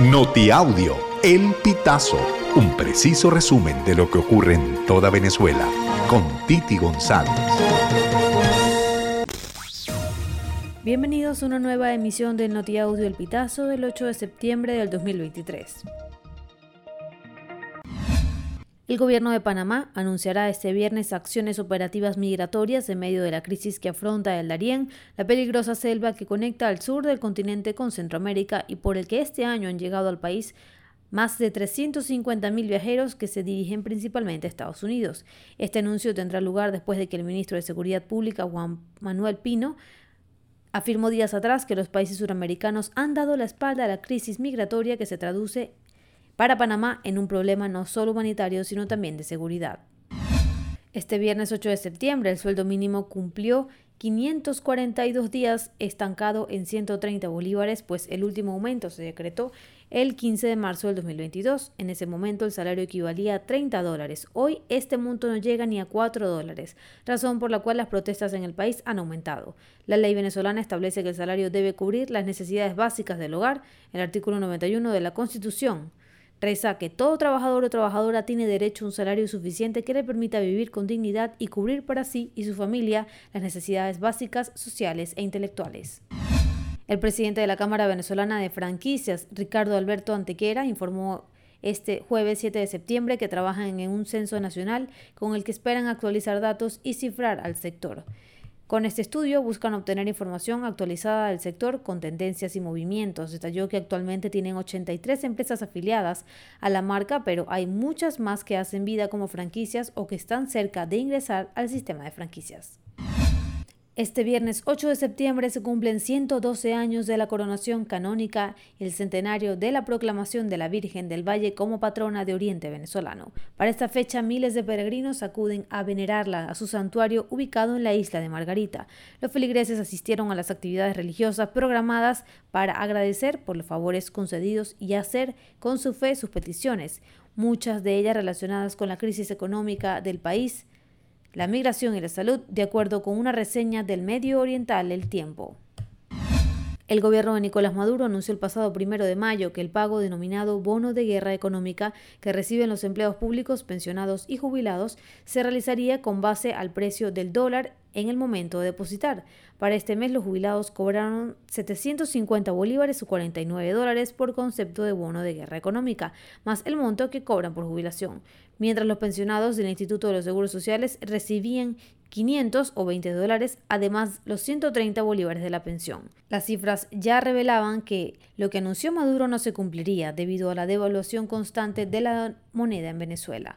Notiaudio, El Pitazo, un preciso resumen de lo que ocurre en toda Venezuela, con Titi González. Bienvenidos a una nueva emisión del Notiaudio El Pitazo del 8 de septiembre del 2023. El gobierno de Panamá anunciará este viernes acciones operativas migratorias en medio de la crisis que afronta el Darién, la peligrosa selva que conecta al sur del continente con Centroamérica y por el que este año han llegado al país más de 350.000 viajeros que se dirigen principalmente a Estados Unidos. Este anuncio tendrá lugar después de que el ministro de Seguridad Pública, Juan Manuel Pino, afirmó días atrás que los países suramericanos han dado la espalda a la crisis migratoria que se traduce para Panamá en un problema no solo humanitario, sino también de seguridad. Este viernes 8 de septiembre el sueldo mínimo cumplió 542 días estancado en 130 bolívares, pues el último aumento se decretó el 15 de marzo del 2022. En ese momento el salario equivalía a 30 dólares. Hoy este monto no llega ni a 4 dólares, razón por la cual las protestas en el país han aumentado. La ley venezolana establece que el salario debe cubrir las necesidades básicas del hogar, el artículo 91 de la Constitución. Reza que todo trabajador o trabajadora tiene derecho a un salario suficiente que le permita vivir con dignidad y cubrir para sí y su familia las necesidades básicas, sociales e intelectuales. El presidente de la Cámara Venezolana de Franquicias, Ricardo Alberto Antequera, informó este jueves 7 de septiembre que trabajan en un censo nacional con el que esperan actualizar datos y cifrar al sector. Con este estudio buscan obtener información actualizada del sector con tendencias y movimientos. Detalló que actualmente tienen 83 empresas afiliadas a la marca, pero hay muchas más que hacen vida como franquicias o que están cerca de ingresar al sistema de franquicias. Este viernes 8 de septiembre se cumplen 112 años de la coronación canónica y el centenario de la proclamación de la Virgen del Valle como patrona de Oriente venezolano. Para esta fecha, miles de peregrinos acuden a venerarla a su santuario ubicado en la isla de Margarita. Los feligreses asistieron a las actividades religiosas programadas para agradecer por los favores concedidos y hacer con su fe sus peticiones, muchas de ellas relacionadas con la crisis económica del país la migración y la salud, de acuerdo con una reseña del medio oriental El Tiempo. El gobierno de Nicolás Maduro anunció el pasado primero de mayo que el pago denominado bono de guerra económica que reciben los empleados públicos, pensionados y jubilados se realizaría con base al precio del dólar en el momento de depositar. Para este mes los jubilados cobraron 750 bolívares o 49 dólares por concepto de bono de guerra económica, más el monto que cobran por jubilación, mientras los pensionados del Instituto de los Seguros Sociales recibían 500 o 20 dólares, además los 130 bolívares de la pensión. Las cifras ya revelaban que lo que anunció Maduro no se cumpliría debido a la devaluación constante de la moneda en Venezuela.